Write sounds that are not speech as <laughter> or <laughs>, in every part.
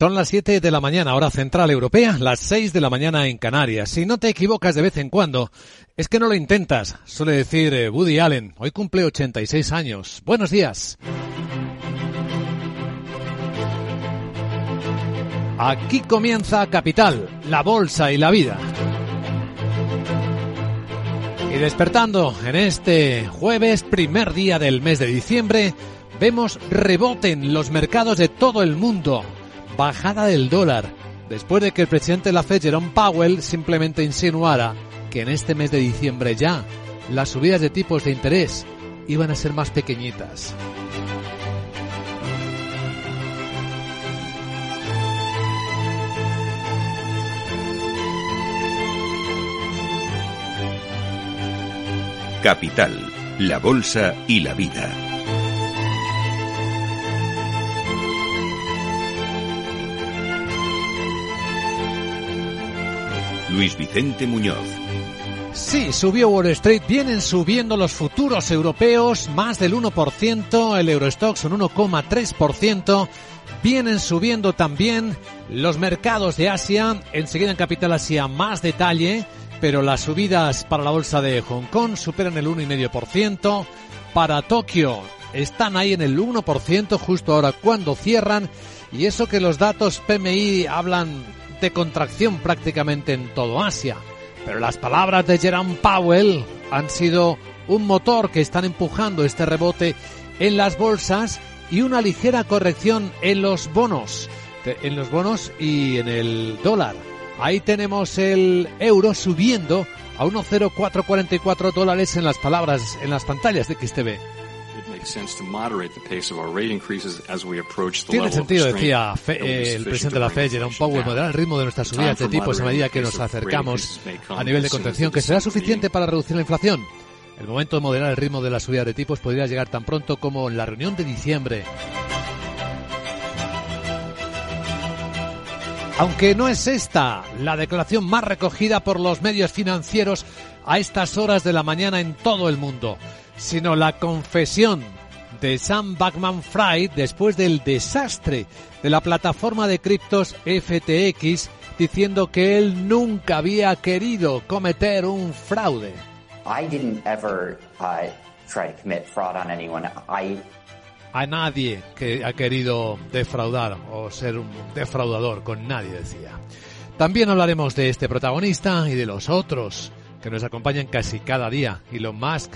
Son las 7 de la mañana, hora central europea, las 6 de la mañana en Canarias. Si no te equivocas de vez en cuando, es que no lo intentas, suele decir eh, Woody Allen. Hoy cumple 86 años. Buenos días. Aquí comienza Capital, la bolsa y la vida. Y despertando en este jueves, primer día del mes de diciembre, vemos rebote en los mercados de todo el mundo bajada del dólar, después de que el presidente de la Fed, Jerome Powell, simplemente insinuara que en este mes de diciembre ya las subidas de tipos de interés iban a ser más pequeñitas. Capital, la Bolsa y la Vida. Luis Vicente Muñoz. Sí, subió Wall Street, vienen subiendo los futuros europeos más del 1%, el Eurostox un 1,3%, vienen subiendo también los mercados de Asia, enseguida en Capital Asia más detalle, pero las subidas para la bolsa de Hong Kong superan el 1,5%, para Tokio están ahí en el 1% justo ahora cuando cierran, y eso que los datos PMI hablan contracción prácticamente en todo Asia. Pero las palabras de Jerome Powell han sido un motor que están empujando este rebote en las bolsas y una ligera corrección en los bonos, en los bonos y en el dólar. Ahí tenemos el euro subiendo a 1,0444 dólares en las palabras, en las pantallas de XTV. Tiene sentido, decía eh, el presidente de la Fed, Jerome Powell, moderar el ritmo de nuestras subidas de tipos a medida que nos acercamos a nivel de contención, que será suficiente para reducir la inflación. El momento de moderar el ritmo de la subida de tipos podría llegar tan pronto como en la reunión de diciembre. Aunque no es esta la declaración más recogida por los medios financieros a estas horas de la mañana en todo el mundo sino la confesión de Sam Backman Fried después del desastre de la plataforma de criptos FTX diciendo que él nunca había querido cometer un fraude. A nadie que ha querido defraudar o ser un defraudador con nadie decía. También hablaremos de este protagonista y de los otros que nos acompañan casi cada día. Elon Musk,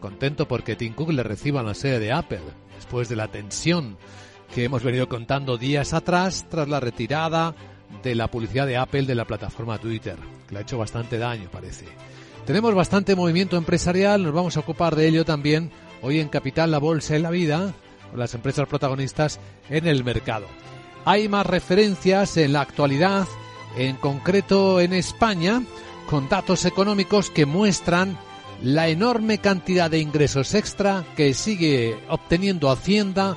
contento porque Tim Cook le reciba en la sede de Apple, después de la tensión que hemos venido contando días atrás tras la retirada de la publicidad de Apple de la plataforma Twitter, que le ha hecho bastante daño, parece. Tenemos bastante movimiento empresarial, nos vamos a ocupar de ello también hoy en Capital, la Bolsa y la Vida, con las empresas protagonistas en el mercado. Hay más referencias en la actualidad, en concreto en España, con datos económicos que muestran la enorme cantidad de ingresos extra que sigue obteniendo Hacienda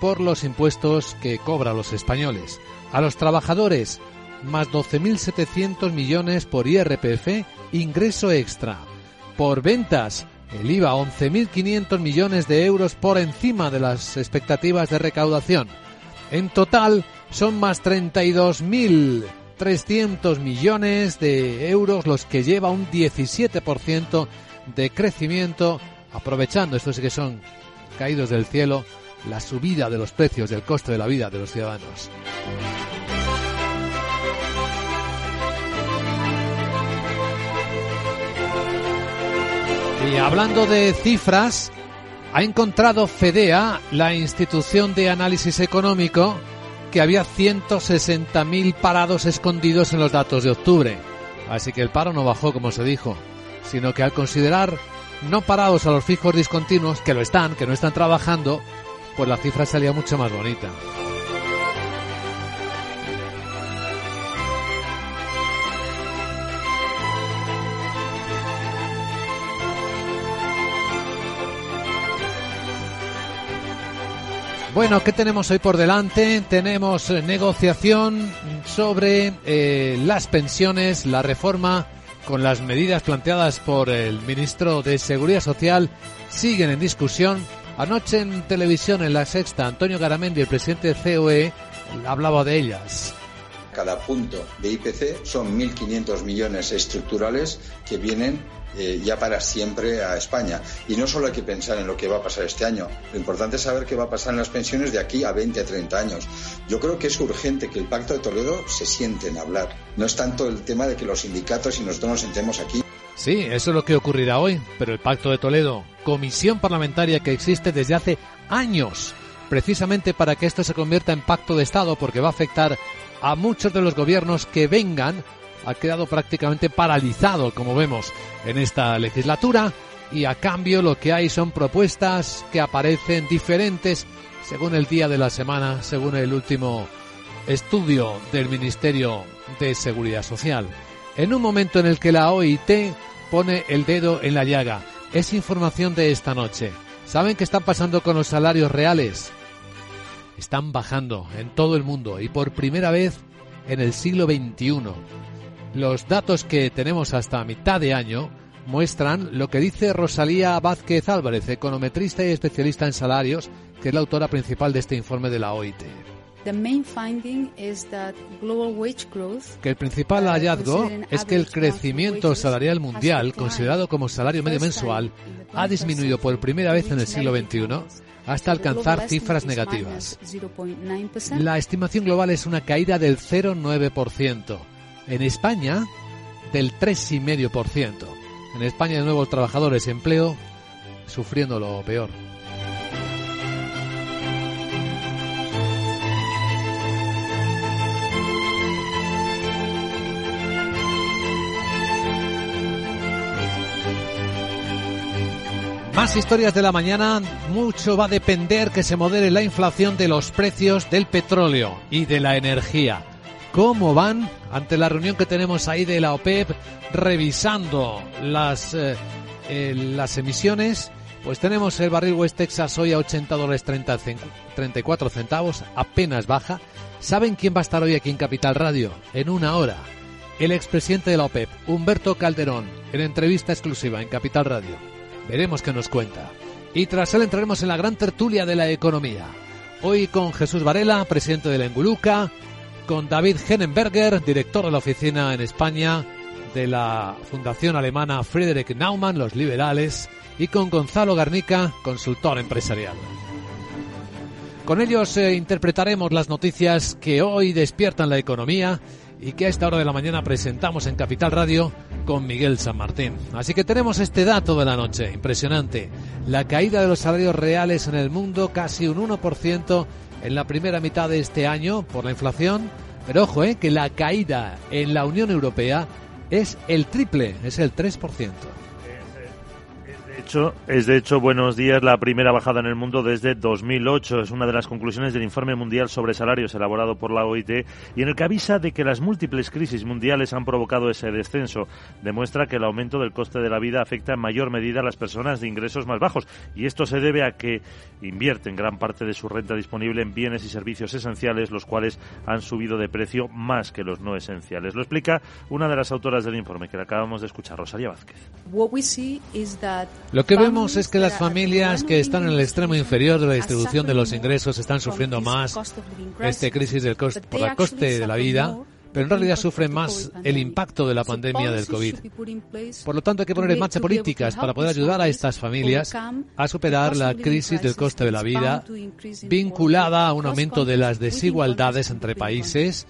por los impuestos que cobra los españoles. A los trabajadores, más 12.700 millones por IRPF, ingreso extra. Por ventas, el IVA 11.500 millones de euros por encima de las expectativas de recaudación. En total, son más 32.300 millones de euros los que lleva un 17% de crecimiento, aprovechando, estos que son caídos del cielo, la subida de los precios del coste de la vida de los ciudadanos. Y hablando de cifras, ha encontrado FEDEA, la institución de análisis económico, que había 160.000 parados escondidos en los datos de octubre. Así que el paro no bajó como se dijo sino que al considerar no parados a los fijos discontinuos, que lo están, que no están trabajando, pues la cifra salía mucho más bonita. Bueno, ¿qué tenemos hoy por delante? Tenemos eh, negociación sobre eh, las pensiones, la reforma con las medidas planteadas por el ministro de Seguridad Social siguen en discusión. Anoche en televisión, en la sexta, Antonio Garamendi, el presidente de COE, hablaba de ellas. Cada punto de IPC son 1.500 millones estructurales que vienen eh, ya para siempre a España. Y no solo hay que pensar en lo que va a pasar este año, lo importante es saber qué va a pasar en las pensiones de aquí a 20 a 30 años. Yo creo que es urgente que el Pacto de Toledo se siente en hablar. No es tanto el tema de que los sindicatos y nosotros nos sentemos aquí. Sí, eso es lo que ocurrirá hoy, pero el Pacto de Toledo, comisión parlamentaria que existe desde hace años, precisamente para que esto se convierta en pacto de Estado, porque va a afectar a muchos de los gobiernos que vengan, ha quedado prácticamente paralizado, como vemos en esta legislatura, y a cambio lo que hay son propuestas que aparecen diferentes según el día de la semana, según el último estudio del Ministerio de Seguridad Social. En un momento en el que la OIT pone el dedo en la llaga. Es información de esta noche. ¿Saben qué está pasando con los salarios reales? Están bajando en todo el mundo y por primera vez en el siglo XXI. Los datos que tenemos hasta mitad de año muestran lo que dice Rosalía Vázquez Álvarez, econometrista y especialista en salarios, que es la autora principal de este informe de la OIT. Que el principal uh, hallazgo es que el crecimiento salarial mundial, considerado como salario medio mensual, ha disminuido por primera vez en el siglo XXI hasta alcanzar cifras negativas. La estimación global es una caída del 0,9%. En España, del 3,5%. En España, de nuevo, trabajadores empleo sufriendo lo peor. Más historias de la mañana. Mucho va a depender que se modere la inflación de los precios del petróleo y de la energía. ¿Cómo van ante la reunión que tenemos ahí de la OPEP revisando las, eh, eh, las emisiones? Pues tenemos el barril West Texas hoy a 80 dólares 34 centavos, apenas baja. ¿Saben quién va a estar hoy aquí en Capital Radio? En una hora. El expresidente de la OPEP, Humberto Calderón, en entrevista exclusiva en Capital Radio. Veremos qué nos cuenta. Y tras él entraremos en la gran tertulia de la economía. Hoy con Jesús Varela, presidente de la Enguluca, con David Hennenberger, director de la oficina en España de la Fundación Alemana Friedrich Naumann, los liberales, y con Gonzalo Garnica, consultor empresarial. Con ellos eh, interpretaremos las noticias que hoy despiertan la economía y que a esta hora de la mañana presentamos en Capital Radio con Miguel San Martín. Así que tenemos este dato de la noche, impresionante. La caída de los salarios reales en el mundo, casi un 1% en la primera mitad de este año por la inflación. Pero ojo, eh, que la caída en la Unión Europea es el triple, es el 3% es de hecho, buenos días, la primera bajada en el mundo desde 2008. Es una de las conclusiones del informe mundial sobre salarios elaborado por la OIT y en el que avisa de que las múltiples crisis mundiales han provocado ese descenso. Demuestra que el aumento del coste de la vida afecta en mayor medida a las personas de ingresos más bajos y esto se debe a que invierten gran parte de su renta disponible en bienes y servicios esenciales, los cuales han subido de precio más que los no esenciales. Lo explica una de las autoras del informe que acabamos de escuchar, Rosalía Vázquez. Lo que vemos es que las familias que están en el extremo inferior de la distribución de los ingresos están sufriendo más esta crisis del coste, por el coste de la vida, pero en realidad sufren más el impacto de la pandemia del COVID. Por lo tanto, hay que poner en marcha políticas para poder ayudar a estas familias a superar la crisis del coste de la vida vinculada a un aumento de las desigualdades entre países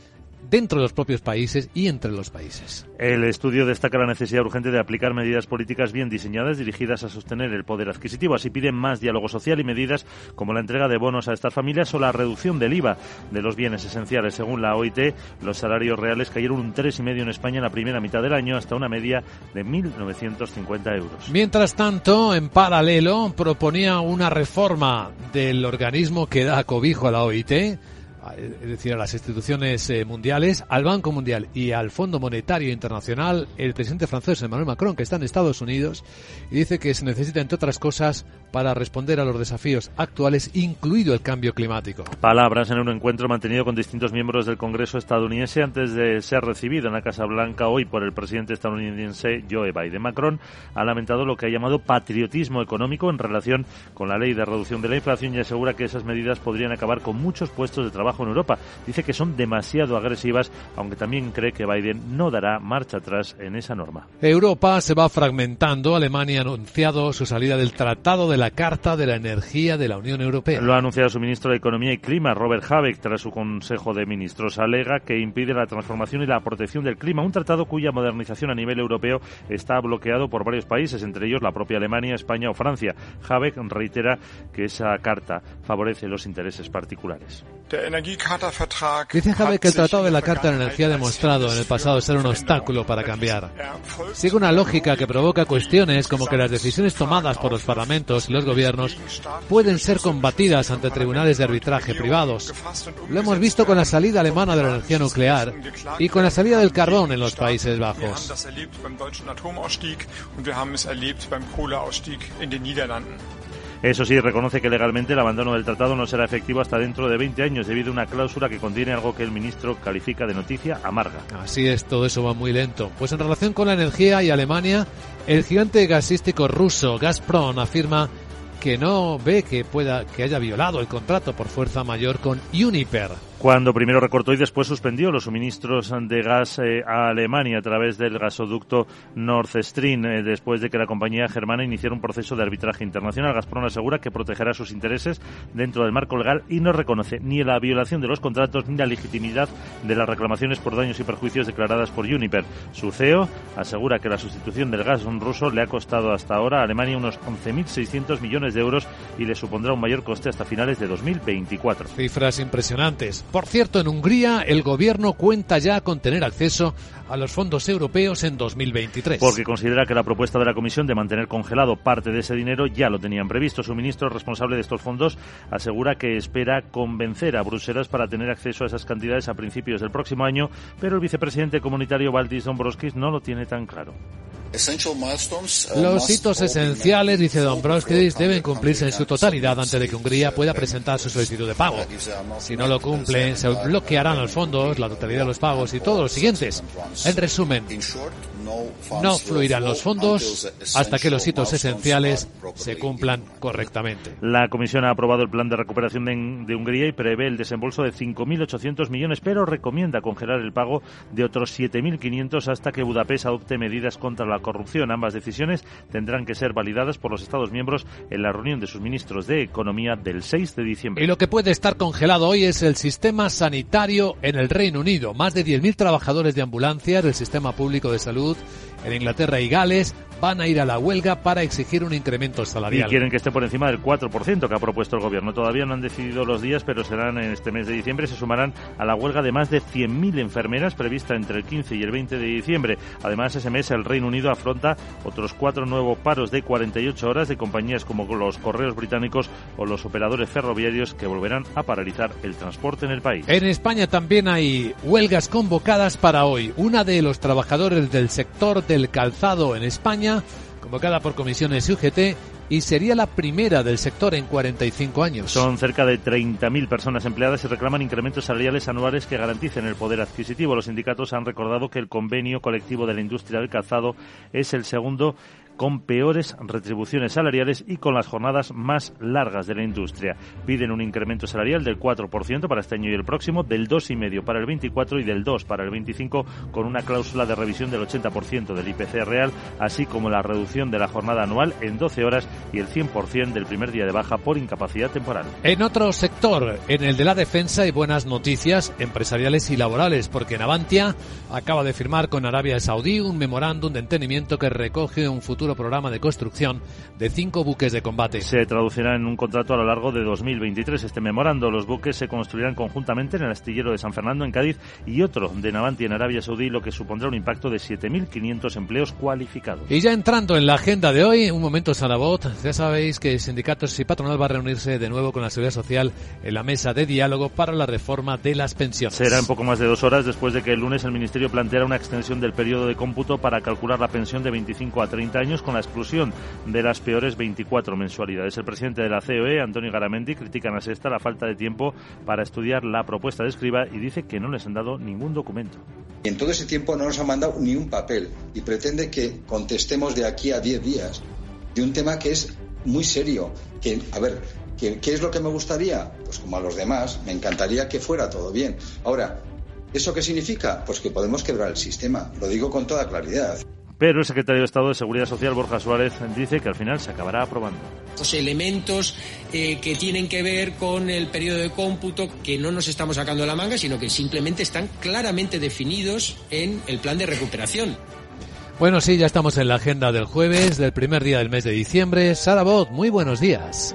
dentro de los propios países y entre los países. El estudio destaca la necesidad urgente de aplicar medidas políticas bien diseñadas dirigidas a sostener el poder adquisitivo. Así piden más diálogo social y medidas como la entrega de bonos a estas familias o la reducción del IVA de los bienes esenciales. Según la OIT, los salarios reales cayeron un 3,5 en España en la primera mitad del año hasta una media de 1.950 euros. Mientras tanto, en paralelo, proponía una reforma del organismo que da cobijo a la OIT es decir, a las instituciones eh, mundiales, al Banco Mundial y al Fondo Monetario Internacional, el presidente francés Emmanuel Macron, que está en Estados Unidos, y dice que se necesita, entre otras cosas, para responder a los desafíos actuales, incluido el cambio climático. Palabras en un encuentro mantenido con distintos miembros del Congreso estadounidense antes de ser recibido en la Casa Blanca hoy por el presidente estadounidense Joe Biden. Macron ha lamentado lo que ha llamado patriotismo económico en relación con la ley de reducción de la inflación y asegura que esas medidas podrían acabar con muchos puestos de trabajo trabajo en Europa. Dice que son demasiado agresivas, aunque también cree que Biden no dará marcha atrás en esa norma. Europa se va fragmentando. Alemania ha anunciado su salida del Tratado de la Carta de la Energía de la Unión Europea. Lo ha anunciado su ministro de Economía y Clima, Robert Habeck, tras su Consejo de Ministros. Alega que impide la transformación y la protección del clima, un tratado cuya modernización a nivel europeo está bloqueado por varios países, entre ellos la propia Alemania, España o Francia. Habeck reitera que esa carta favorece los intereses particulares. Dice Javier que el Tratado de la Carta de la Energía ha demostrado en el pasado ser un obstáculo para cambiar. Sigue una lógica que provoca cuestiones como que las decisiones tomadas por los parlamentos y los gobiernos pueden ser combatidas ante tribunales de arbitraje privados. Lo hemos visto con la salida alemana de la energía nuclear y con la salida del carbón en los Países Bajos. Eso sí, reconoce que legalmente el abandono del tratado no será efectivo hasta dentro de 20 años debido a una cláusula que contiene algo que el ministro califica de noticia amarga. Así es, todo eso va muy lento. Pues en relación con la energía y Alemania, el gigante gasístico ruso Gazprom afirma que no ve que pueda que haya violado el contrato por fuerza mayor con Uniper cuando primero recortó y después suspendió los suministros de gas eh, a Alemania a través del gasoducto Nord Stream, eh, después de que la compañía germana iniciara un proceso de arbitraje internacional. Gazprom asegura que protegerá sus intereses dentro del marco legal y no reconoce ni la violación de los contratos ni la legitimidad de las reclamaciones por daños y perjuicios declaradas por Uniper. Su CEO asegura que la sustitución del gas ruso le ha costado hasta ahora a Alemania unos 11.600 millones de euros y le supondrá un mayor coste hasta finales de 2024. Cifras impresionantes. Por cierto, en Hungría el gobierno cuenta ya con tener acceso a los fondos europeos en 2023. Porque considera que la propuesta de la Comisión de mantener congelado parte de ese dinero ya lo tenían previsto. Su ministro responsable de estos fondos asegura que espera convencer a Bruselas para tener acceso a esas cantidades a principios del próximo año, pero el vicepresidente comunitario Valdis Dombrovskis no lo tiene tan claro. Uh, Los hitos esenciales, dice Dombrovskis, deben cumplirse en su totalidad antes de que Hungría pueda presentar su solicitud de pago. Si no lo cumple, se bloquearán los fondos, la totalidad de los pagos y todos los siguientes. En resumen, no fluirán los fondos hasta que los hitos esenciales se cumplan correctamente. La Comisión ha aprobado el plan de recuperación de, Hungría y prevé el desembolso de 5.800 millones, pero recomienda congelar el pago de otros 7.500 hasta que Budapest adopte medidas contra la corrupción. Ambas decisiones tendrán que ser validadas por los Estados miembros en la reunión de sus ministros de Economía del 6 de diciembre. Y lo que puede estar congelado hoy es el sistema sanitario en el Reino Unido. Más de 10.000 trabajadores de ambulancias del sistema público de salud en Inglaterra y Gales van a ir a la huelga para exigir un incremento salarial. Y quieren que esté por encima del 4% que ha propuesto el gobierno. Todavía no han decidido los días, pero serán en este mes de diciembre. Se sumarán a la huelga de más de 100.000 enfermeras prevista entre el 15 y el 20 de diciembre. Además, ese mes el Reino Unido afronta otros cuatro nuevos paros de 48 horas de compañías como los correos británicos o los operadores ferroviarios que volverán a paralizar el transporte en el país. En España también hay huelgas convocadas para hoy. Una de los trabajadores del sector del calzado en España convocada por comisiones UGT y sería la primera del sector en 45 años. Son cerca de 30.000 personas empleadas y reclaman incrementos salariales anuales que garanticen el poder adquisitivo. Los sindicatos han recordado que el convenio colectivo de la industria del calzado es el segundo con peores retribuciones salariales y con las jornadas más largas de la industria. Piden un incremento salarial del 4% para este año y el próximo, del 2,5% para el 24 y del 2% para el 25, con una cláusula de revisión del 80% del IPC real, así como la reducción de la jornada anual en 12 horas y el 100% del primer día de baja por incapacidad temporal. En otro sector, en el de la defensa, hay buenas noticias empresariales y laborales, porque Navantia acaba de firmar con Arabia Saudí un memorándum de entendimiento que recoge un futuro programa de construcción de cinco buques de combate. Se traducirá en un contrato a lo largo de 2023. Este memorando, los buques se construirán conjuntamente en el astillero de San Fernando en Cádiz y otro de Navanti en Arabia Saudí, lo que supondrá un impacto de 7.500 empleos cualificados. Y ya entrando en la agenda de hoy, un momento Sarabot, ya sabéis que sindicatos y patronal va a reunirse de nuevo con la Seguridad Social en la mesa de diálogo para la reforma de las pensiones. Será en poco más de dos horas después de que el lunes el Ministerio planteara una extensión del periodo de cómputo para calcular la pensión de 25 a 30 años con la exclusión de las peores 24 mensualidades. El presidente de la COE, Antonio Garamendi, critica a Sexta la falta de tiempo para estudiar la propuesta de escriba y dice que no les han dado ningún documento. En todo ese tiempo no nos han mandado ni un papel y pretende que contestemos de aquí a 10 días de un tema que es muy serio, que, a ver, ¿Qué, ¿Qué es lo que me gustaría? Pues como a los demás, me encantaría que fuera todo bien. Ahora, ¿eso qué significa? Pues que podemos quebrar el sistema. Lo digo con toda claridad. Pero el secretario de Estado de Seguridad Social, Borja Suárez, dice que al final se acabará aprobando. Los elementos eh, que tienen que ver con el periodo de cómputo, que no nos estamos sacando la manga, sino que simplemente están claramente definidos en el plan de recuperación. Bueno, sí, ya estamos en la agenda del jueves, del primer día del mes de diciembre. Sara Bot, muy buenos días.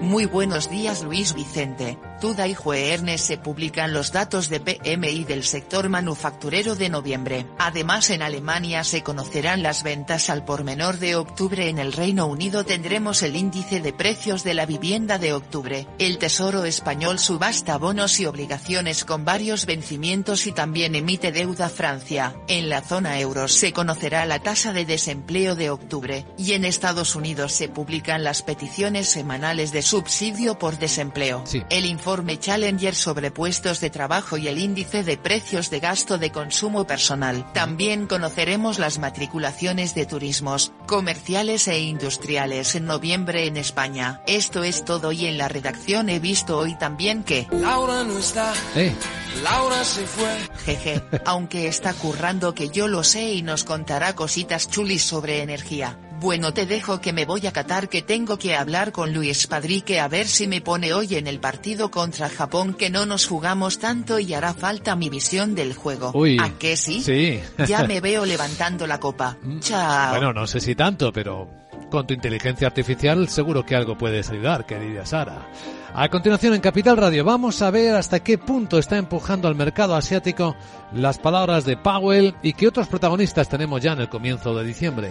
Muy buenos días Luis Vicente. Y Jueernes se publican los datos de PMI del sector manufacturero de noviembre. Además en Alemania se conocerán las ventas al por menor de octubre. En el Reino Unido tendremos el índice de precios de la vivienda de octubre. El Tesoro español subasta bonos y obligaciones con varios vencimientos y también emite deuda Francia. En la zona euro se conocerá la tasa de desempleo de octubre. Y en Estados Unidos se publican las peticiones semanales de subsidio por desempleo. Sí. El informe Challenger sobre puestos de trabajo y el índice de precios de gasto de consumo personal. También conoceremos las matriculaciones de turismos, comerciales e industriales en noviembre en España. Esto es todo y en la redacción he visto hoy también que... Laura no está, Eh, Laura se fue. Jeje, aunque está currando que yo lo sé y nos contará cositas chulis sobre energía. Bueno te dejo que me voy a catar que tengo que hablar con Luis Padrique a ver si me pone hoy en el partido contra Japón que no nos jugamos tanto y hará falta mi visión del juego. Uy. ¿A qué sí? Sí. <laughs> Ya me veo <laughs> levantando la copa. Chao. Bueno, no sé si tanto, pero con tu inteligencia artificial seguro que algo puedes ayudar, querida Sara. A continuación en Capital Radio vamos a ver hasta qué punto está empujando al mercado asiático las palabras de Powell y qué otros protagonistas tenemos ya en el comienzo de diciembre.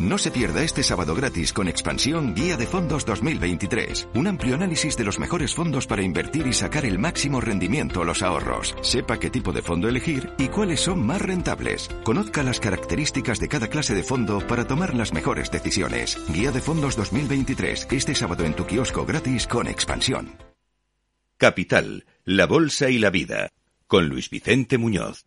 No se pierda este sábado gratis con Expansión Guía de Fondos 2023. Un amplio análisis de los mejores fondos para invertir y sacar el máximo rendimiento a los ahorros. Sepa qué tipo de fondo elegir y cuáles son más rentables. Conozca las características de cada clase de fondo para tomar las mejores decisiones. Guía de Fondos 2023. Este sábado en tu kiosco gratis con Expansión. Capital, la Bolsa y la Vida. Con Luis Vicente Muñoz.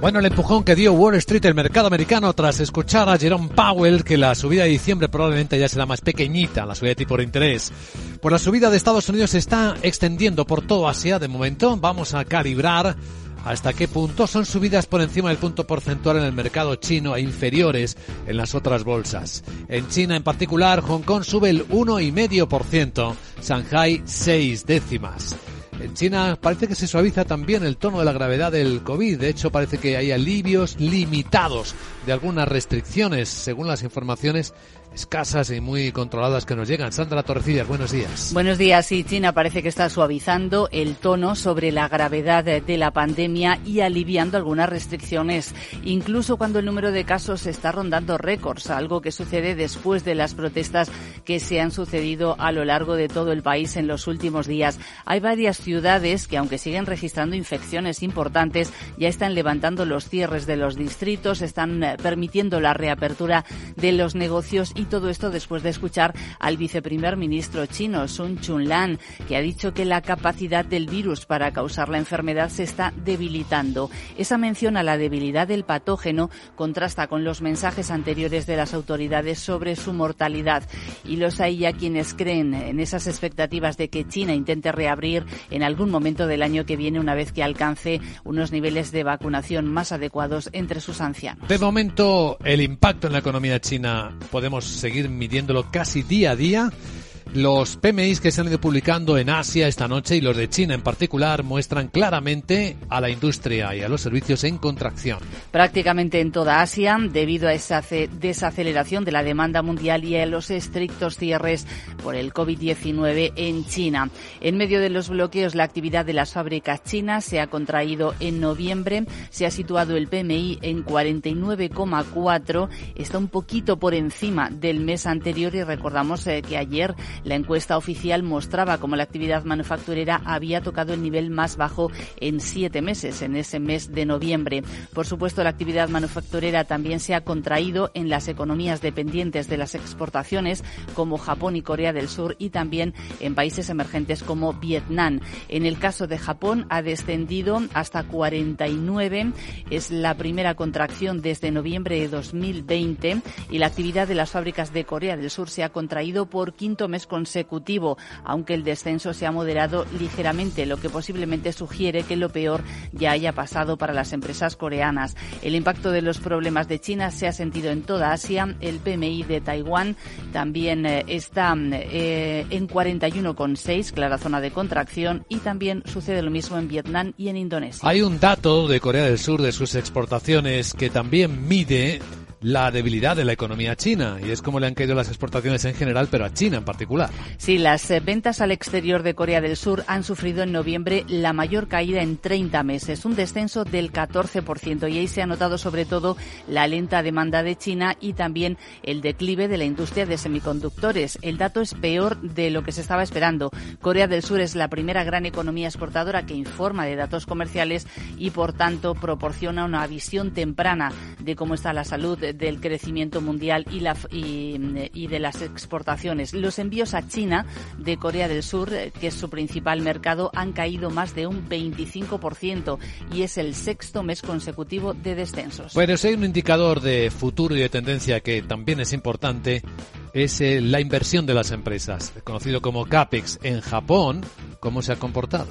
Bueno, el empujón que dio Wall Street, el mercado americano, tras escuchar a Jerome Powell, que la subida de diciembre probablemente ya será más pequeñita, la subida de tipo de interés. Pues la subida de Estados Unidos se está extendiendo por todo Asia de momento. Vamos a calibrar hasta qué punto son subidas por encima del punto porcentual en el mercado chino e inferiores en las otras bolsas. En China en particular, Hong Kong sube el 1,5%, Shanghai 6 décimas. En China parece que se suaviza también el tono de la gravedad del COVID. De hecho, parece que hay alivios limitados de algunas restricciones, según las informaciones escasas y muy controladas que nos llegan. Sandra Torrecillas, buenos días. Buenos días. Sí, China parece que está suavizando el tono sobre la gravedad de la pandemia y aliviando algunas restricciones, incluso cuando el número de casos está rondando récords, algo que sucede después de las protestas que se han sucedido a lo largo de todo el país en los últimos días. Hay varias ciudades que, aunque siguen registrando infecciones importantes, ya están levantando los cierres de los distritos, están eh, permitiendo la reapertura de los negocios y todo esto después de escuchar al viceprimer ministro chino, Sun Chunlan, que ha dicho que la capacidad del virus para causar la enfermedad se está debilitando. Esa mención a la debilidad del patógeno contrasta con los mensajes anteriores de las autoridades sobre su mortalidad. Y los hay ya quienes creen en esas expectativas de que China intente reabrir en algún momento del año que viene una vez que alcance unos niveles de vacunación más adecuados entre sus ancianos. De momento, el impacto en la economía china podemos seguir midiéndolo casi día a día. Los PMIs que se han ido publicando en Asia esta noche y los de China en particular muestran claramente a la industria y a los servicios en contracción. Prácticamente en toda Asia, debido a esa desaceleración de la demanda mundial y a los estrictos cierres por el COVID-19 en China. En medio de los bloqueos, la actividad de las fábricas chinas se ha contraído en noviembre. Se ha situado el PMI en 49,4. Está un poquito por encima del mes anterior y recordamos eh, que ayer la encuesta oficial mostraba como la actividad manufacturera había tocado el nivel más bajo en siete meses, en ese mes de noviembre. Por supuesto, la actividad manufacturera también se ha contraído en las economías dependientes de las exportaciones, como Japón y Corea del Sur, y también en países emergentes como Vietnam. En el caso de Japón, ha descendido hasta 49. Es la primera contracción desde noviembre de 2020 y la actividad de las fábricas de Corea del Sur se ha contraído por quinto mes consecutivo, aunque el descenso se ha moderado ligeramente, lo que posiblemente sugiere que lo peor ya haya pasado para las empresas coreanas. El impacto de los problemas de China se ha sentido en toda Asia. El PMI de Taiwán también eh, está eh, en 41,6, clara zona de contracción, y también sucede lo mismo en Vietnam y en Indonesia. Hay un dato de Corea del Sur de sus exportaciones que también mide la debilidad de la economía china y es como le han caído las exportaciones en general, pero a China en particular. Sí, las eh, ventas al exterior de Corea del Sur han sufrido en noviembre la mayor caída en 30 meses, un descenso del 14% y ahí se ha notado sobre todo la lenta demanda de China y también el declive de la industria de semiconductores. El dato es peor de lo que se estaba esperando. Corea del Sur es la primera gran economía exportadora que informa de datos comerciales y por tanto proporciona una visión temprana de cómo está la salud del crecimiento mundial y, la, y, de las exportaciones. Los envíos a China de Corea del Sur, eh, que es su principal mercado, han caído más de un 25% y es el sexto mes consecutivo de descensos. Bueno, si hay un indicador de futuro y de tendencia que también es importante, es eh, la inversión de las empresas, conocido como CAPEX en Japón. ¿Cómo se ha comportado?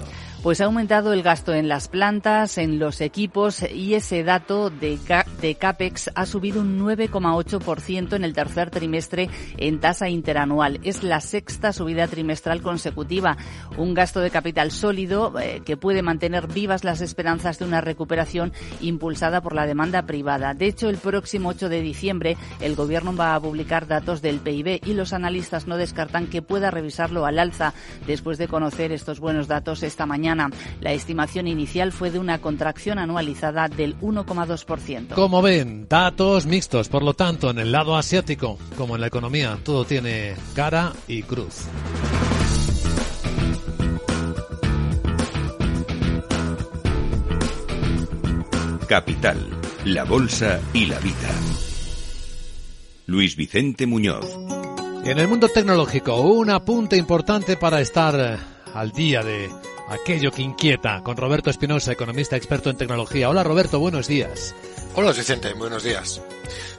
Pues ha aumentado el gasto en las plantas, en los equipos y ese dato de, de CAPEX ha subido un 9,8% en el tercer trimestre en tasa interanual. Es la sexta subida trimestral consecutiva. Un gasto de capital sólido eh, que puede mantener vivas las esperanzas de una recuperación impulsada por la demanda privada. De hecho, el próximo 8 de diciembre el Gobierno va a publicar datos del PIB y los analistas no descartan que pueda revisarlo al alza después de conocer estos buenos datos esta mañana. La estimación inicial fue de una contracción anualizada del 1,2%. Como ven, datos mixtos, por lo tanto, en el lado asiático, como en la economía, todo tiene cara y cruz. Capital, la Bolsa y la Vida. Luis Vicente Muñoz. En el mundo tecnológico, un apunte importante para estar al día de aquello que inquieta con Roberto Espinosa, economista experto en tecnología. Hola Roberto, buenos días. Hola Vicente, buenos días.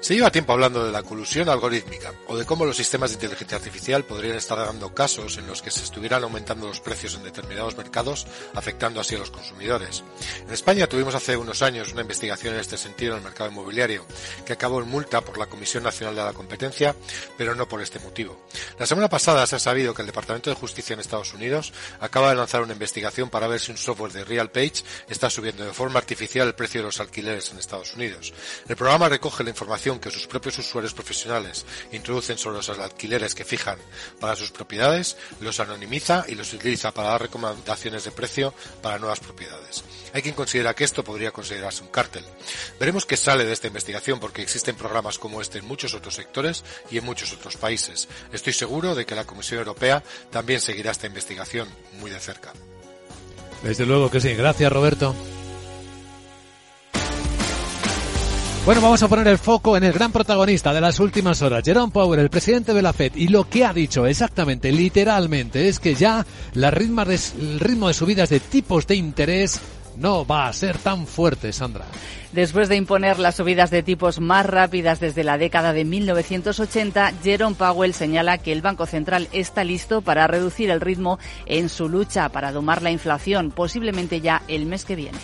Se lleva tiempo hablando de la colusión algorítmica o de cómo los sistemas de inteligencia artificial podrían estar dando casos en los que se estuvieran aumentando los precios en determinados mercados, afectando así a los consumidores. En España tuvimos hace unos años una investigación en este sentido en el mercado inmobiliario, que acabó en multa por la Comisión Nacional de la Competencia, pero no por este motivo. La semana pasada se ha sabido que el Departamento de Justicia en Estados Unidos acaba de lanzar una investigación para ver si un software de RealPage está subiendo de forma artificial el precio de los alquileres en Estados Unidos. El programa recoge la información que sus propios usuarios profesionales introducen sobre los alquileres que fijan para sus propiedades, los anonimiza y los utiliza para dar recomendaciones de precio para nuevas propiedades. Hay quien considera que esto podría considerarse un cártel. Veremos qué sale de esta investigación porque existen programas como este en muchos otros sectores y en muchos otros países. Estoy seguro de que la Comisión Europea también seguirá esta investigación muy de cerca. Desde luego que sí. Gracias, Roberto. Bueno, vamos a poner el foco en el gran protagonista de las últimas horas, Jerome Powell, el presidente de la Fed, y lo que ha dicho exactamente, literalmente, es que ya el ritmo de subidas de tipos de interés no va a ser tan fuerte, Sandra. Después de imponer las subidas de tipos más rápidas desde la década de 1980, Jerome Powell señala que el Banco Central está listo para reducir el ritmo en su lucha para domar la inflación, posiblemente ya el mes que viene.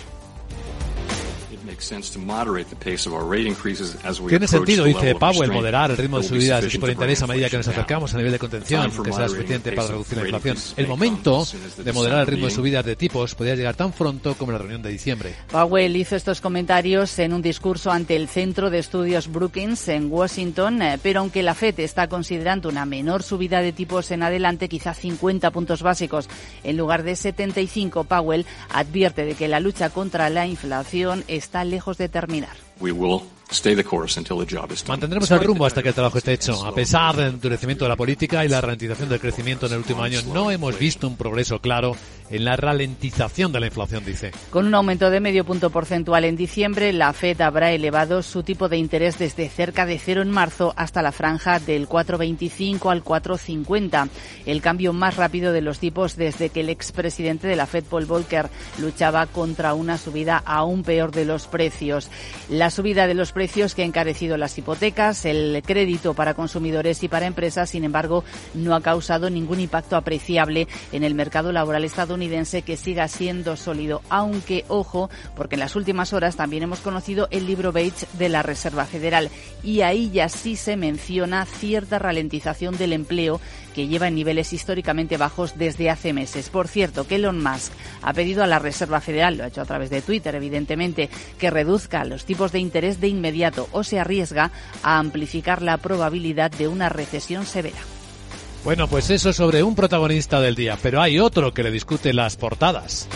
Tiene sentido, dice Powell, moderar el ritmo de subidas de tipo de interés a medida que nos acercamos a nivel de contención, que será suficiente para reducir la inflación. El momento de moderar el ritmo de subidas de tipos podría llegar tan pronto como la reunión de diciembre. Powell hizo estos comentarios en un discurso ante el Centro de Estudios Brookings en Washington, eh, pero aunque la FED está considerando una menor subida de tipos en adelante, quizá 50 puntos básicos en lugar de 75, Powell advierte de que la lucha contra la inflación está lejos de terminar. Mantendremos el rumbo hasta que el trabajo esté hecho. A pesar del endurecimiento de la política y la ralentización del crecimiento en el último año, no hemos visto un progreso claro en la ralentización de la inflación, dice. Con un aumento de medio punto porcentual en diciembre, la Fed habrá elevado su tipo de interés desde cerca de cero en marzo hasta la franja del 4,25 al 4,50, el cambio más rápido de los tipos desde que el expresidente de la Fed, Paul Volcker, luchaba contra una subida aún peor de los precios. La subida de los precios que ha encarecido las hipotecas, el crédito para consumidores y para empresas, sin embargo, no ha causado ningún impacto apreciable en el mercado laboral estadounidense que siga siendo sólido, aunque ojo, porque en las últimas horas también hemos conocido el libro Bates de la Reserva Federal y ahí ya sí se menciona cierta ralentización del empleo que lleva en niveles históricamente bajos desde hace meses. Por cierto, que Elon Musk ha pedido a la Reserva Federal, lo ha hecho a través de Twitter evidentemente, que reduzca los tipos de interés de inmediato o se arriesga a amplificar la probabilidad de una recesión severa. Bueno, pues eso sobre un protagonista del día, pero hay otro que le discute las portadas.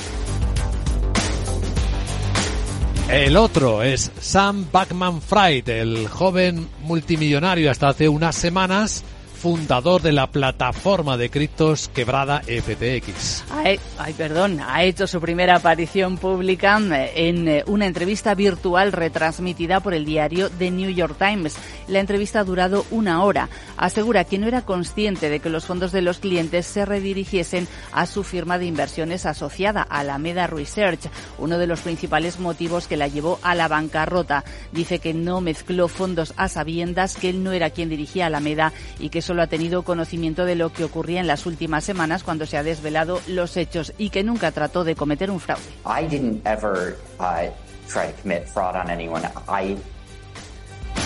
El otro es Sam Backman Fried, el joven multimillonario hasta hace unas semanas fundador de la plataforma de criptos quebrada FTX. Ay, perdón, ha hecho su primera aparición pública eh, en eh, una entrevista virtual retransmitida por el diario The New York Times. La entrevista ha durado una hora. Asegura que no era consciente de que los fondos de los clientes se redirigiesen a su firma de inversiones asociada, Alameda Research, uno de los principales motivos que la llevó a la bancarrota. Dice que no mezcló fondos a sabiendas, que él no era quien dirigía Alameda y que solo ha tenido conocimiento de lo que ocurría en las últimas semanas cuando se ha desvelado los hechos y que nunca trató de cometer un fraude.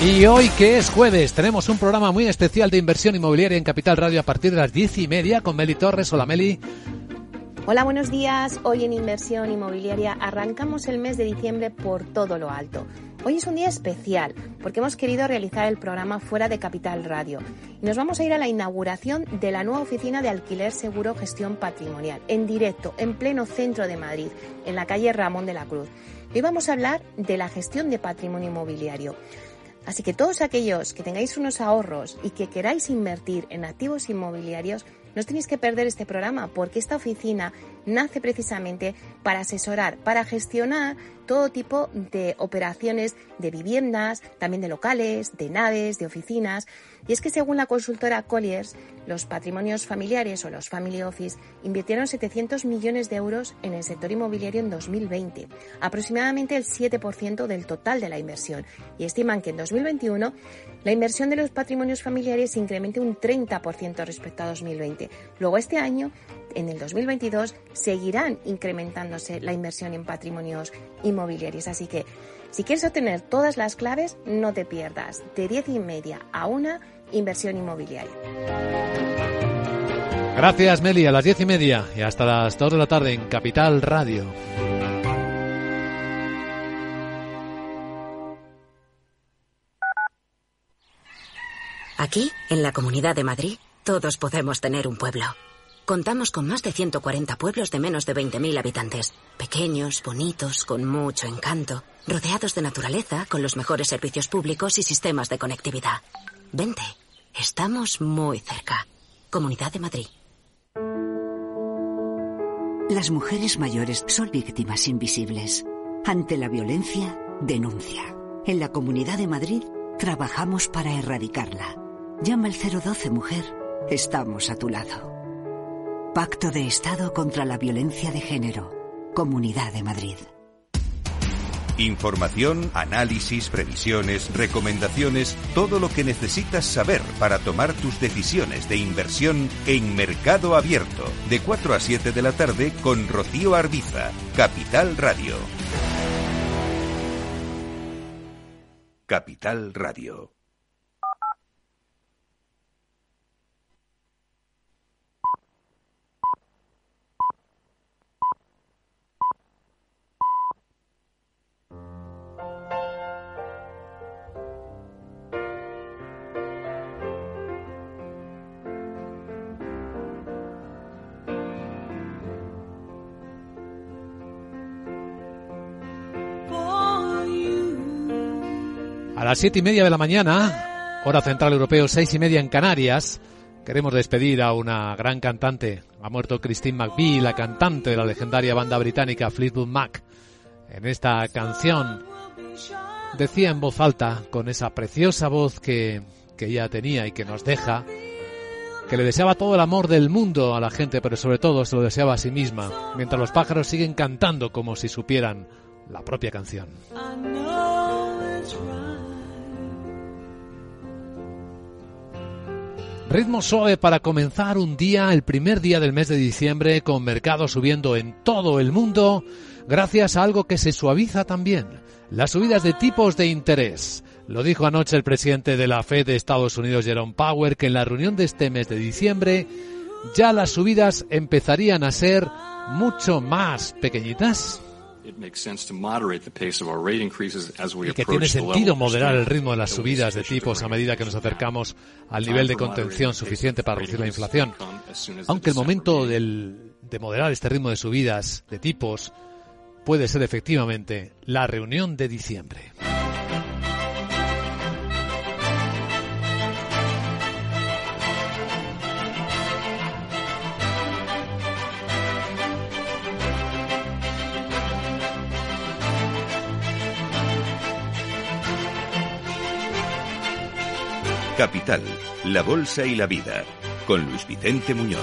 Y hoy que es jueves, tenemos un programa muy especial de inversión inmobiliaria en Capital Radio a partir de las diez y media con Meli Torres. Hola Meli. Hola, buenos días. Hoy en Inversión Inmobiliaria arrancamos el mes de diciembre por todo lo alto. Hoy es un día especial porque hemos querido realizar el programa fuera de Capital Radio nos vamos a ir a la inauguración de la nueva oficina de alquiler seguro gestión patrimonial en directo en pleno centro de Madrid, en la calle Ramón de la Cruz. Hoy vamos a hablar de la gestión de patrimonio inmobiliario. Así que todos aquellos que tengáis unos ahorros y que queráis invertir en activos inmobiliarios, no os tenéis que perder este programa porque esta oficina nace precisamente para asesorar, para gestionar todo tipo de operaciones de viviendas, también de locales, de naves, de oficinas. Y es que según la consultora Colliers, los patrimonios familiares o los family office invirtieron 700 millones de euros en el sector inmobiliario en 2020, aproximadamente el 7% del total de la inversión. Y estiman que en 2021 la inversión de los patrimonios familiares incremente un 30% respecto a 2020. Luego este año en el 2022 seguirán incrementándose la inversión en patrimonios inmobiliarios. Así que si quieres obtener todas las claves, no te pierdas de 10 y media a una inversión inmobiliaria. Gracias, Meli, a las diez y media y hasta las 2 de la tarde en Capital Radio. Aquí, en la Comunidad de Madrid, todos podemos tener un pueblo. Contamos con más de 140 pueblos de menos de 20.000 habitantes. Pequeños, bonitos, con mucho encanto, rodeados de naturaleza, con los mejores servicios públicos y sistemas de conectividad. Vente, estamos muy cerca. Comunidad de Madrid. Las mujeres mayores son víctimas invisibles. Ante la violencia, denuncia. En la Comunidad de Madrid trabajamos para erradicarla. Llama al 012 Mujer. Estamos a tu lado. Pacto de Estado contra la Violencia de Género. Comunidad de Madrid. Información, análisis, previsiones, recomendaciones, todo lo que necesitas saber para tomar tus decisiones de inversión en Mercado Abierto, de 4 a 7 de la tarde con Rocío Arbiza, Capital Radio. Capital Radio. Las siete y media de la mañana, hora central europeo, seis y media en Canarias, queremos despedir a una gran cantante. Ha muerto Christine McVie, la cantante de la legendaria banda británica Fleetwood Mac. En esta canción decía en voz alta, con esa preciosa voz que, que ella tenía y que nos deja, que le deseaba todo el amor del mundo a la gente, pero sobre todo se lo deseaba a sí misma, mientras los pájaros siguen cantando como si supieran la propia canción. Ritmo suave para comenzar un día, el primer día del mes de diciembre, con mercados subiendo en todo el mundo, gracias a algo que se suaviza también, las subidas de tipos de interés. Lo dijo anoche el presidente de la Fed de Estados Unidos, Jerome Powell, que en la reunión de este mes de diciembre ya las subidas empezarían a ser mucho más pequeñitas. Y que tiene sentido moderar el ritmo de las subidas de tipos a medida que nos acercamos al nivel de contención suficiente para reducir la inflación. Aunque el momento del, de moderar este ritmo de subidas de tipos puede ser efectivamente la reunión de diciembre. Capital, la Bolsa y la Vida, con Luis Vicente Muñoz.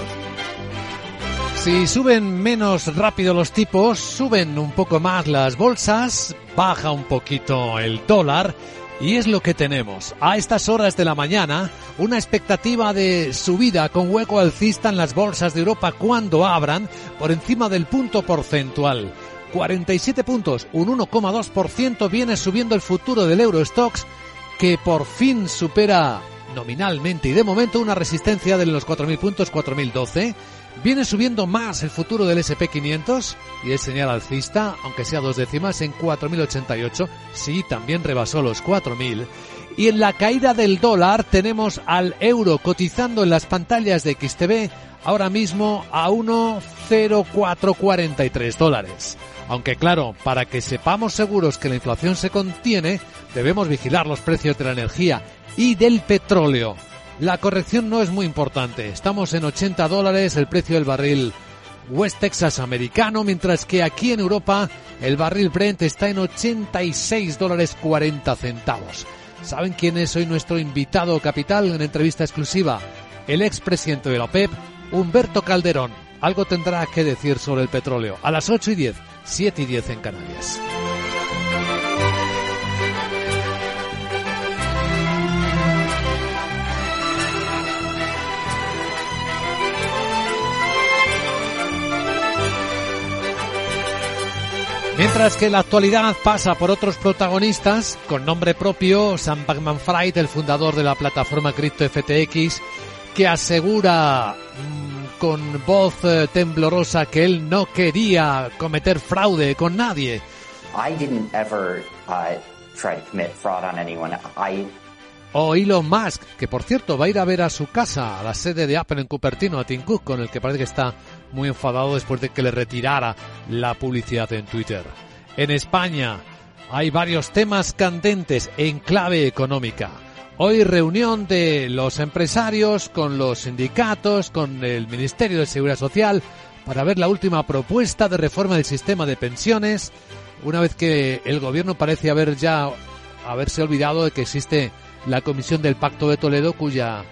Si suben menos rápido los tipos, suben un poco más las bolsas, baja un poquito el dólar y es lo que tenemos. A estas horas de la mañana, una expectativa de subida con hueco alcista en las bolsas de Europa cuando abran por encima del punto porcentual. 47 puntos, un 1,2% viene subiendo el futuro del Eurostox que por fin supera nominalmente y de momento una resistencia de los 4.000 puntos, 4.012. Viene subiendo más el futuro del SP500 y es señal alcista, aunque sea dos décimas, en 4.088. Sí, también rebasó los 4.000. Y en la caída del dólar tenemos al euro cotizando en las pantallas de XTV ahora mismo a 1,0443 dólares. Aunque claro, para que sepamos seguros que la inflación se contiene, debemos vigilar los precios de la energía y del petróleo. La corrección no es muy importante. Estamos en 80 dólares el precio del barril West Texas americano, mientras que aquí en Europa el barril Brent está en 86 dólares 40 centavos. ¿Saben quién es hoy nuestro invitado capital en entrevista exclusiva? El expresidente de la OPEP, Humberto Calderón. Algo tendrá que decir sobre el petróleo. A las 8 y 10 7 y 10 en Canarias. Mientras que la actualidad pasa por otros protagonistas, con nombre propio, Sam Backman Fried, el fundador de la plataforma Crypto FTX, que asegura con voz eh, temblorosa que él no quería cometer fraude con nadie. O Elon Musk, que por cierto va a ir a ver a su casa, a la sede de Apple en Cupertino, a Tim Cook, con el que parece que está muy enfadado después de que le retirara la publicidad en Twitter. En España hay varios temas candentes en clave económica. Hoy reunión de los empresarios con los sindicatos, con el Ministerio de Seguridad Social, para ver la última propuesta de reforma del sistema de pensiones, una vez que el gobierno parece haber ya haberse olvidado de que existe la Comisión del Pacto de Toledo, cuya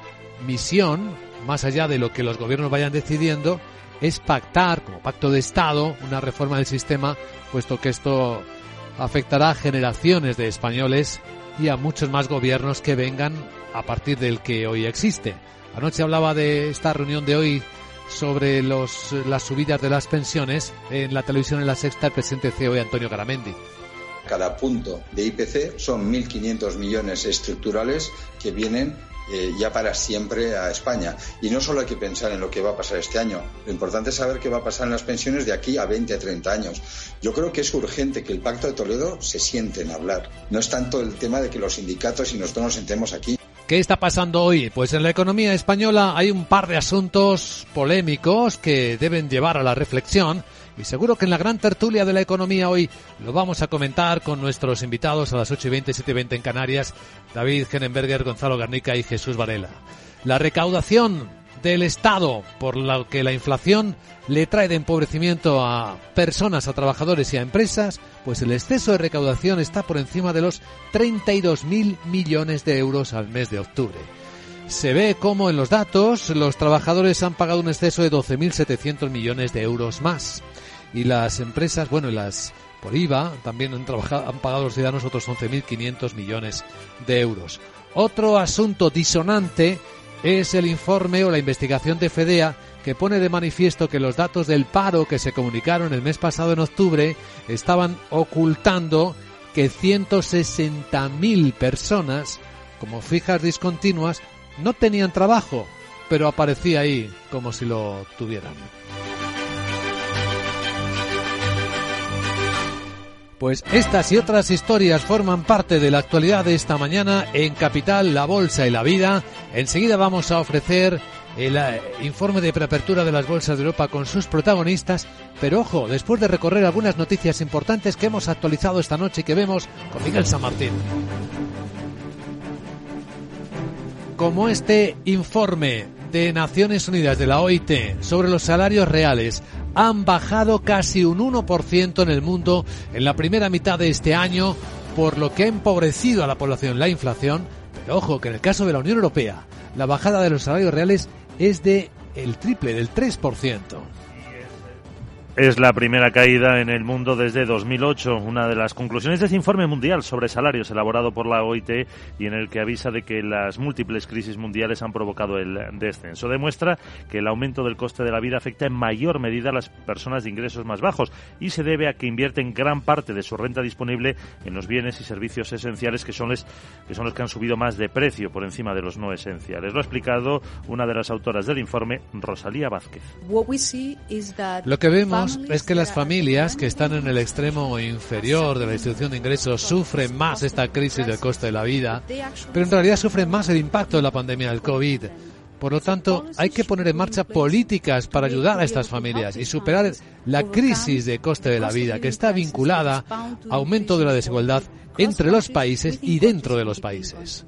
misión, más allá de lo que los gobiernos vayan decidiendo, es pactar, como pacto de Estado, una reforma del sistema, puesto que esto afectará a generaciones de españoles y a muchos más gobiernos que vengan a partir del que hoy existe. Anoche hablaba de esta reunión de hoy sobre los, las subidas de las pensiones en la televisión en la sexta el presidente CEO Antonio Garamendi. Cada punto de IPC son 1.500 millones estructurales que vienen eh, ya para siempre a España. Y no solo hay que pensar en lo que va a pasar este año, lo importante es saber qué va a pasar en las pensiones de aquí a 20 a 30 años. Yo creo que es urgente que el Pacto de Toledo se siente en hablar. No es tanto el tema de que los sindicatos y nosotros nos sentemos aquí. ¿Qué está pasando hoy? Pues en la economía española hay un par de asuntos polémicos que deben llevar a la reflexión y seguro que en la gran tertulia de la economía hoy lo vamos a comentar con nuestros invitados a las 8 y 20, 7 y 20 en Canarias, David Genenberger, Gonzalo Garnica y Jesús Varela. La recaudación del Estado, por lo que la inflación le trae de empobrecimiento a personas, a trabajadores y a empresas, pues el exceso de recaudación está por encima de los 32.000 millones de euros al mes de octubre. Se ve como en los datos los trabajadores han pagado un exceso de 12.700 millones de euros más. Y las empresas, bueno, las por IVA también han, trabajado, han pagado los ciudadanos otros 11.500 millones de euros. Otro asunto disonante es el informe o la investigación de FEDEA que pone de manifiesto que los datos del paro que se comunicaron el mes pasado en octubre estaban ocultando que 160.000 personas, como fijas discontinuas, no tenían trabajo, pero aparecía ahí como si lo tuvieran. Pues estas y otras historias forman parte de la actualidad de esta mañana en Capital, la Bolsa y la Vida. Enseguida vamos a ofrecer el eh, informe de preapertura de las bolsas de Europa con sus protagonistas. Pero ojo, después de recorrer algunas noticias importantes que hemos actualizado esta noche y que vemos con Miguel San Martín. Como este informe de Naciones Unidas de la OIT sobre los salarios reales han bajado casi un 1% en el mundo en la primera mitad de este año, por lo que ha empobrecido a la población la inflación. Pero ojo que en el caso de la Unión Europea, la bajada de los salarios reales es de el triple, del 3%. Es la primera caída en el mundo desde 2008, una de las conclusiones de ese informe mundial sobre salarios elaborado por la OIT y en el que avisa de que las múltiples crisis mundiales han provocado el descenso. Demuestra que el aumento del coste de la vida afecta en mayor medida a las personas de ingresos más bajos y se debe a que invierten gran parte de su renta disponible en los bienes y servicios esenciales que son, les, que son los que han subido más de precio por encima de los no esenciales. Lo ha explicado una de las autoras del informe, Rosalía Vázquez. Lo que vemos es que las familias que están en el extremo inferior de la distribución de ingresos sufren más esta crisis del coste de la vida, pero en realidad sufren más el impacto de la pandemia del COVID. Por lo tanto, hay que poner en marcha políticas para ayudar a estas familias y superar la crisis de coste de la vida que está vinculada a aumento de la desigualdad entre los países y dentro de los países.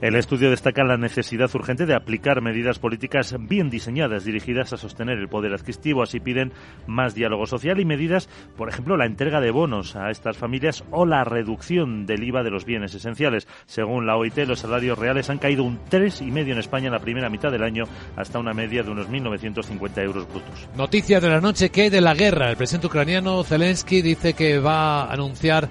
El estudio destaca la necesidad urgente de aplicar medidas políticas bien diseñadas dirigidas a sostener el poder adquisitivo. Así piden más diálogo social y medidas, por ejemplo, la entrega de bonos a estas familias o la reducción del IVA de los bienes esenciales. Según la OIT, los salarios reales han caído un 3,5 en España en la primera mitad del año hasta una media de unos 1.950 euros brutos. Noticias de la noche que de la guerra. El presidente ucraniano Zelensky dice que va a anunciar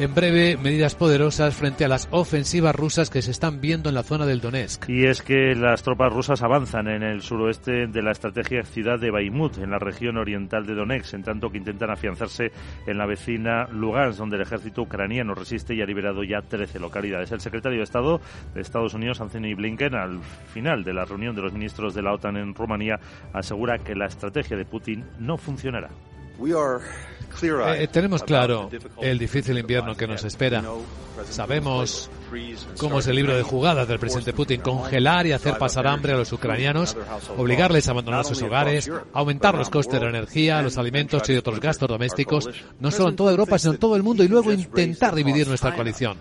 en breve medidas poderosas frente a las ofensivas rusas que se están viendo en la zona del Donetsk. Y es que las tropas rusas avanzan en el suroeste de la estrategia ciudad de Baimut, en la región oriental de Donetsk, en tanto que intentan afianzarse en la vecina Lugansk, donde el ejército ucraniano resiste y ha liberado ya 13 localidades. El secretario de Estado de Estados Unidos, Anthony Blinken, al final de la reunión de los ministros de la OTAN en Rumanía, asegura que la estrategia de Putin no funcionará. Eh, tenemos claro el difícil invierno que nos espera. Sabemos cómo es el libro de jugadas del presidente Putin, congelar y hacer pasar hambre a los ucranianos, obligarles a abandonar sus hogares, aumentar los costes de la energía, los alimentos y otros gastos domésticos, no solo en toda Europa, sino en todo el mundo, y luego intentar dividir nuestra coalición.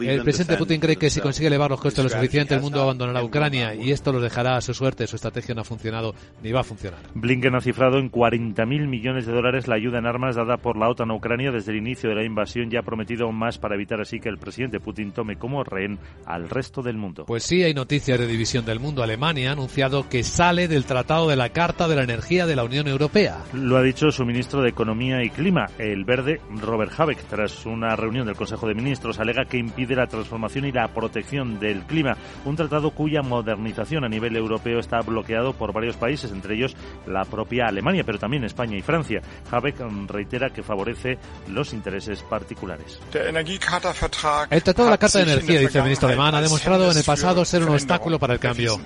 El presidente Putin cree que si consigue elevar los costes lo suficiente, el mundo abandonará Ucrania y esto lo dejará a su suerte. Su estrategia no ha funcionado ni va a funcionar. Blinken ha cifrado en 40.000 millones de dólares la ayuda en armas dada por la OTAN a Ucrania desde el inicio de la invasión y ha prometido más para evitar así que el presidente Putin tome como rehén al resto del mundo. Pues sí, hay noticias de división del mundo. Alemania ha anunciado que sale del Tratado de la Carta de la Energía de la Unión Europea. Lo ha dicho su ministro de Economía y Clima, el verde Robert Habeck, tras una reunión del Consejo de Ministros, alega que impide la transformación y la protección del clima, un tratado cuya modernización a nivel europeo está bloqueado por varios países, entre ellos la propia Alemania, pero también España y Francia. Habeck reitera que favorece los intereses particulares. El Tratado de la Carta de Energía, dice el ministro alemán, ha demostrado en el pasado ser un obstáculo para el cambio.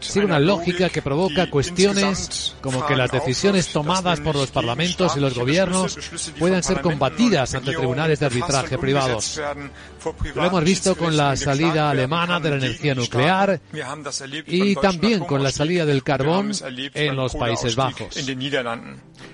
Sigue una lógica que provoca cuestiones como que las decisiones tomadas por los parlamentos y los gobiernos puedan ser combatidas ante tribunales de arbitraje privados. Lo hemos visto con la salida alemana de la energía nuclear y también con la salida del carbón en los Países Bajos.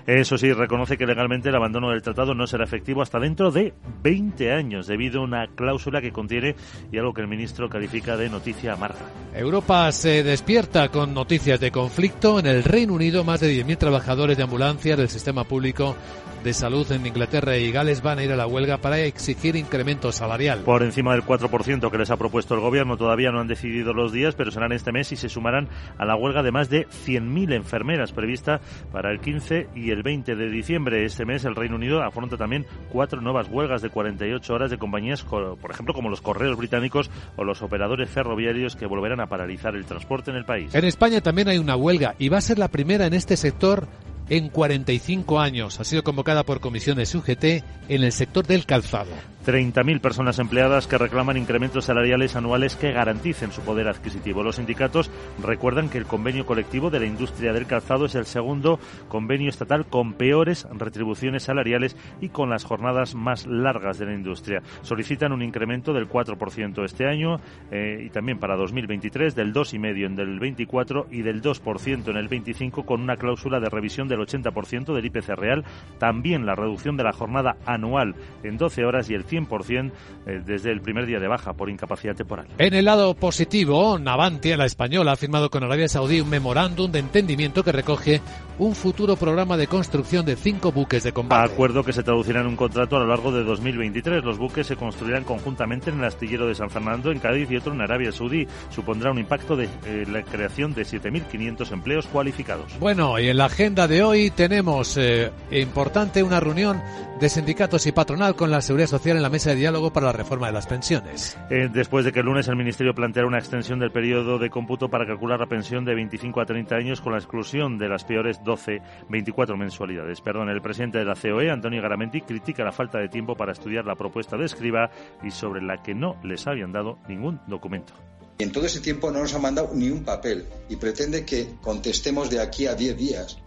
Eso sí, reconoce que legalmente el abandono del tratado no será efectivo hasta dentro de 20 años, debido a una cláusula que contiene y algo que el ministro califica de noticia amarga. Europa se despierta con noticias de conflicto. En el Reino Unido, más de 10.000 trabajadores de ambulancias del sistema público de salud en Inglaterra y Gales van a ir a la huelga para exigir incremento salarial. Por encima del 4% que les ha propuesto el gobierno, todavía no han decidido los días, pero serán este mes y se sumarán a la huelga de más de 100.000 enfermeras prevista para el 15 y el 20 de diciembre. Este mes el Reino Unido afronta también cuatro nuevas huelgas de 48 horas de compañías, por ejemplo, como los correos británicos o los operadores ferroviarios que volverán a paralizar el transporte en el país. En España también hay una huelga y va a ser la primera en este sector en 45 años. Ha sido convocada por comisiones UGT en el sector del calzado. 30.000 personas empleadas que reclaman incrementos salariales anuales que garanticen su poder adquisitivo. Los sindicatos recuerdan que el convenio colectivo de la industria del calzado es el segundo convenio estatal con peores retribuciones salariales y con las jornadas más largas de la industria. Solicitan un incremento del 4% este año eh, y también para 2023 del 2,5% en el 24 y del 2% en el 25 con una cláusula de revisión del 80% del IPC real. También la reducción de la jornada anual en 12 horas y el 100% eh, desde el primer día de baja por incapacidad temporal. En el lado positivo, Navantia, la española, ha firmado con Arabia Saudí un memorándum de entendimiento que recoge un futuro programa de construcción de cinco buques de combate. Acuerdo que se traducirá en un contrato a lo largo de 2023. Los buques se construirán conjuntamente en el astillero de San Fernando, en Cádiz y otro en Arabia Saudí. Supondrá un impacto de eh, la creación de 7.500 empleos cualificados. Bueno, y en la agenda de hoy tenemos eh, importante una reunión de sindicatos y patronal con la Seguridad Social en la mesa de diálogo para la reforma de las pensiones. Eh, después de que el lunes el Ministerio planteara una extensión del periodo de cómputo para calcular la pensión de 25 a 30 años con la exclusión de las peores 12, 24 mensualidades. Perdón, el presidente de la COE, Antonio Garamenti, critica la falta de tiempo para estudiar la propuesta de escriba y sobre la que no les habían dado ningún documento. En todo ese tiempo no nos ha mandado ni un papel y pretende que contestemos de aquí a 10 días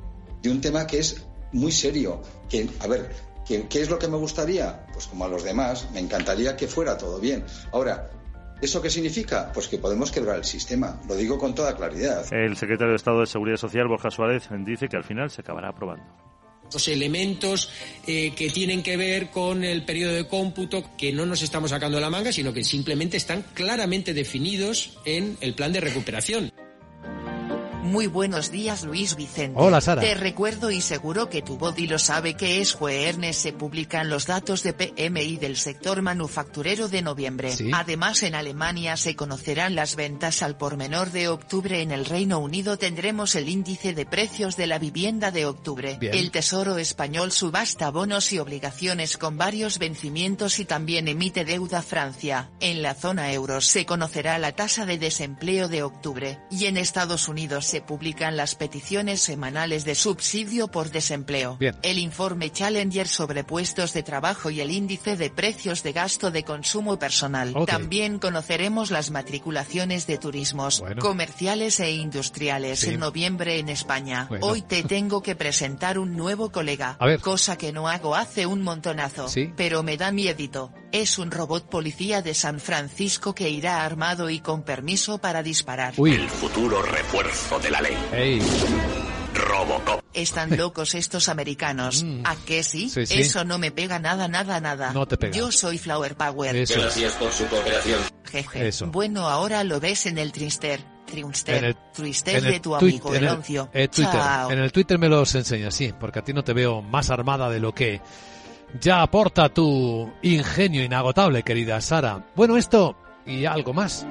de un tema que es muy serio. Que, a ver, ¿Qué, es lo que me gustaría? Pues como a los demás, me encantaría que fuera todo bien. Ahora, ¿Eso qué significa? Pues que podemos quebrar el sistema. Lo digo con toda claridad. El secretario de Estado de Seguridad Social, Borja Suárez, dice que al final se acabará aprobando los elementos eh, que tienen que ver con el periodo de cómputo que no nos estamos sacando de la manga, sino que simplemente están claramente definidos en el plan de recuperación. Muy buenos días Luis Vicente. Hola Sara. Te recuerdo y seguro que tu body lo sabe que es jueves se publican los datos de PMI del sector manufacturero de noviembre. Además en Alemania se conocerán las ventas al por menor de octubre. En el Reino Unido tendremos el índice de precios de la vivienda de octubre. El Tesoro español subasta bonos y obligaciones con varios vencimientos y también emite deuda Francia. En la zona euro se conocerá la tasa de desempleo de octubre. Y en Estados Unidos se publican las peticiones semanales de subsidio por desempleo. El informe Challenger sobre puestos de trabajo y el índice de precios de gasto de consumo personal. También conoceremos las matriculaciones de turismos, comerciales e industriales en noviembre en España. Hoy te tengo que presentar un nuevo colega, cosa que no hago hace un montonazo, pero me da miedito. Es un robot policía de San Francisco que irá armado y con permiso para disparar. El futuro refuerzo de la ley. Robocop. Están <laughs> locos estos americanos. Mm. ¿A qué sí? Eso no me pega nada, nada, nada. No te pega. Yo soy Flower Power. Gracias por su cooperación. Jeje. Eso. Bueno, ahora lo ves en el Trinster. Trinster. Twister de tu amigo en el, Twitter. En el Twitter me los enseñas, sí, porque a ti no te veo más armada de lo que ya aporta tu ingenio inagotable, querida Sara. Bueno, esto y algo más.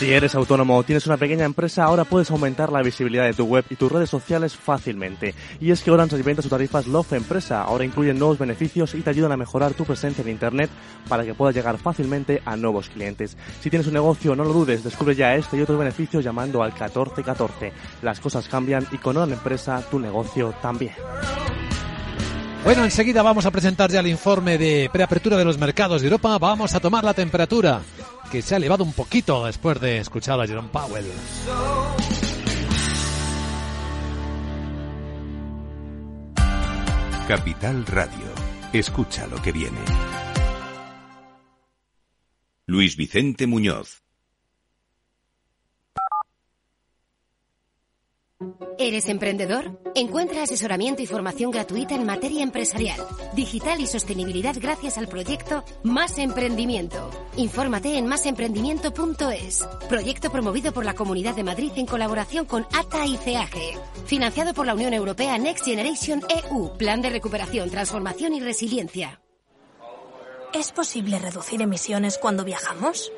Si eres autónomo o tienes una pequeña empresa, ahora puedes aumentar la visibilidad de tu web y tus redes sociales fácilmente. Y es que Orange inventa sus tarifas Love Empresa. Ahora incluyen nuevos beneficios y te ayudan a mejorar tu presencia en Internet para que puedas llegar fácilmente a nuevos clientes. Si tienes un negocio, no lo dudes, descubre ya este y otros beneficios llamando al 1414. Las cosas cambian y con Orange Empresa tu negocio también. Bueno, enseguida vamos a presentar ya el informe de preapertura de los mercados de Europa. Vamos a tomar la temperatura que se ha elevado un poquito después de escuchar a Jerome Powell. Capital Radio. Escucha lo que viene. Luis Vicente Muñoz. ¿Eres emprendedor? Encuentra asesoramiento y formación gratuita en materia empresarial, digital y sostenibilidad gracias al proyecto Más Emprendimiento. Infórmate en másemprendimiento.es. Proyecto promovido por la Comunidad de Madrid en colaboración con ATA y CEAG. Financiado por la Unión Europea Next Generation EU. Plan de recuperación, transformación y resiliencia. ¿Es posible reducir emisiones cuando viajamos?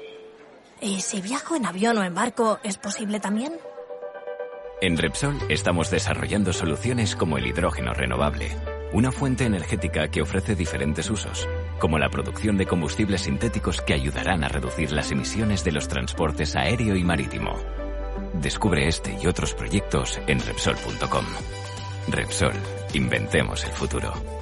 ¿Y si viajo en avión o en barco, es posible también? En Repsol estamos desarrollando soluciones como el hidrógeno renovable, una fuente energética que ofrece diferentes usos, como la producción de combustibles sintéticos que ayudarán a reducir las emisiones de los transportes aéreo y marítimo. Descubre este y otros proyectos en Repsol.com. Repsol, inventemos el futuro.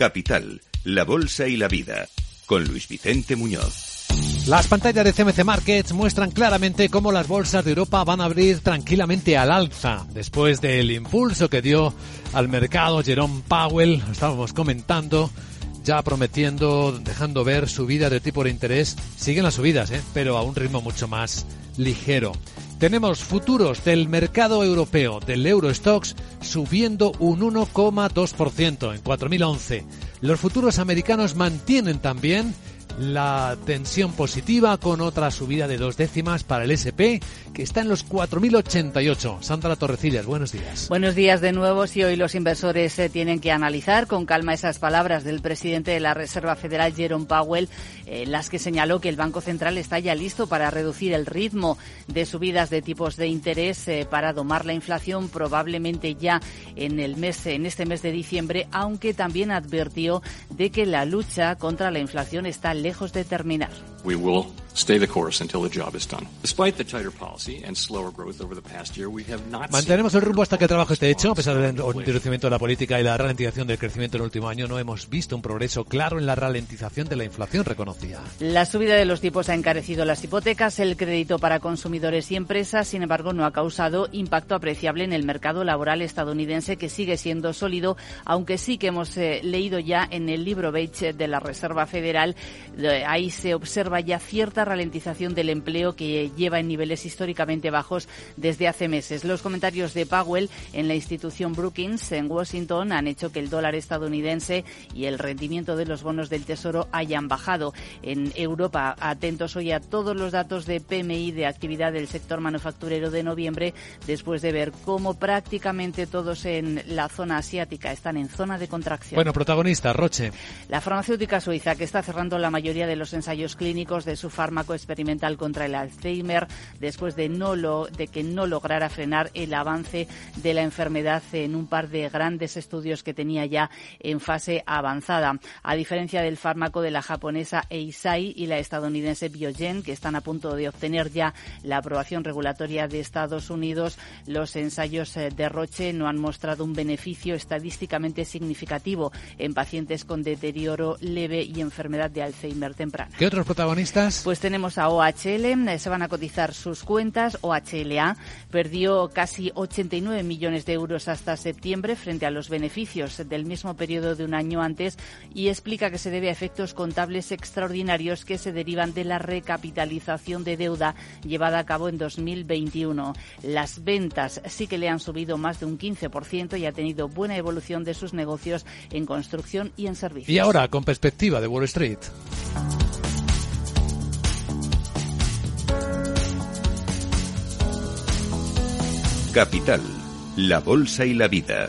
Capital, la Bolsa y la Vida, con Luis Vicente Muñoz. Las pantallas de CMC Markets muestran claramente cómo las bolsas de Europa van a abrir tranquilamente al alza después del impulso que dio al mercado Jerome Powell, estábamos comentando, ya prometiendo, dejando ver subida de tipo de interés. Siguen las subidas, ¿eh? pero a un ritmo mucho más ligero. Tenemos futuros del mercado europeo, del Eurostox, subiendo un 1,2% en 4011. Los futuros americanos mantienen también la tensión positiva con otra subida de dos décimas para el SP que está en los 4.088. Sandra Torrecillas, buenos días. Buenos días de nuevo. Si hoy los inversores eh, tienen que analizar con calma esas palabras del presidente de la Reserva Federal, Jerome Powell, eh, las que señaló que el Banco Central está ya listo para reducir el ritmo de subidas de tipos de interés eh, para domar la inflación probablemente ya en el mes en este mes de diciembre, aunque también advirtió de que la lucha contra la inflación está lejos de terminar. We will stay the course until the job is done. Despite the tighter policy and slower growth over the past year, we have not Mantenemos el rumbo hasta que el trabajo esté hecho, a pesar del endurecimiento de la política y la ralentización del crecimiento en el último año, no hemos visto un progreso claro en la ralentización de la inflación, La subida de los tipos ha encarecido las hipotecas, el crédito para consumidores y empresas, sin embargo, no ha causado impacto apreciable en el mercado laboral estadounidense, que sigue siendo sólido, aunque sí que hemos eh, leído ya en el libro Beige de la Reserva Federal, eh, ahí se observa ya cierta ralentización del empleo que lleva en niveles históricamente bajos desde hace meses. Los comentarios de Powell en la institución Brookings en Washington han hecho que el dólar estadounidense y el rendimiento de los bonos del Tesoro hayan bajado. En Europa, atentos hoy a todos los datos de PMI de actividad del sector manufacturero de noviembre, después de ver cómo prácticamente todos en la zona asiática están en zona de contracción. Bueno, protagonista, Roche. La farmacéutica suiza, que está cerrando la mayoría de los ensayos clínicos de su fármaco experimental contra el Alzheimer, después de, no lo, de que no lograra frenar el avance de la enfermedad en un par de grandes estudios que tenía ya en fase avanzada. A diferencia del fármaco de la japonesa Eisai y la estadounidense Biogen, que están a punto de obtener ya la aprobación regulatoria de Estados Unidos, los ensayos eh, de Roche no han mostrado un beneficio estadísticamente significativo en pacientes con deterioro leve y enfermedad de Alzheimer temprana. ¿Qué otros protagonistas? Pues tenemos a OHL, eh, se van a cotizar sus cuentas. OHLA perdió casi 89 millones de euros hasta septiembre frente a los beneficios del mismo periodo de un año antes y explica que se debe a efectos contables extraordinarios que se derivan de la recapitalización de deuda llevada a cabo en 2021. Las ventas sí que le han subido más de un 15% y ha tenido buena evolución de sus negocios en construcción y en servicios. Y ahora, con perspectiva de Wall Street. Capital, la Bolsa y la Vida.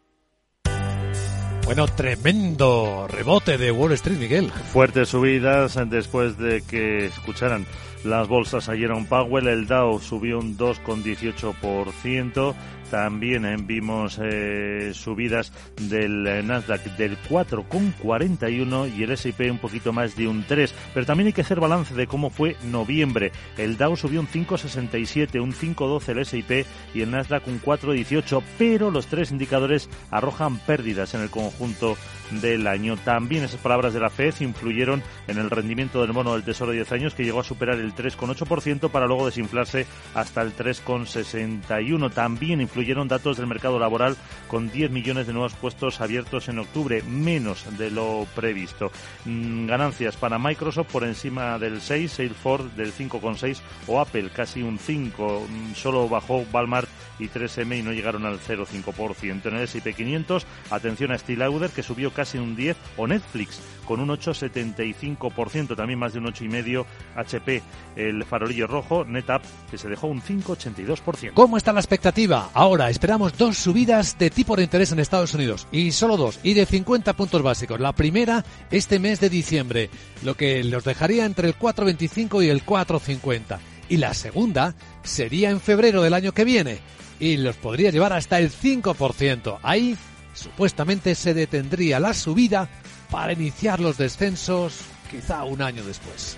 Bueno, tremendo rebote de Wall Street, Miguel. Fuertes subidas después de que escucharan las bolsas ayer a Powell. El Dow subió un 2,18%. También eh, vimos eh, subidas del eh, Nasdaq del 4,41 y el S&P un poquito más de un 3. Pero también hay que hacer balance de cómo fue noviembre. El Dow subió un 5,67, un 5,12 el S&P y el Nasdaq un 4,18. Pero los tres indicadores arrojan pérdidas en el conjunto del año. También esas palabras de la FED influyeron en el rendimiento del bono del Tesoro de 10 años que llegó a superar el 3,8% para luego desinflarse hasta el 3,61. También influyeron datos del mercado laboral con 10 millones de nuevos puestos abiertos en octubre, menos de lo previsto. Mm, ganancias para Microsoft por encima del 6, Salesforce del 5,6 o Apple casi un 5. Mm, solo bajó Walmart y 3M y no llegaron al 0,5%. En el S&P 500, atención a Steel que subió casi un 10 o Netflix con un 8,75%, también más de un 8,5% HP, el farolillo rojo, NetApp, que se dejó un 5,82%. ¿Cómo está la expectativa? Esperamos dos subidas de tipo de interés en Estados Unidos, y solo dos, y de 50 puntos básicos. La primera este mes de diciembre, lo que los dejaría entre el 4,25 y el 4,50. Y la segunda sería en febrero del año que viene, y los podría llevar hasta el 5%. Ahí supuestamente se detendría la subida para iniciar los descensos quizá un año después.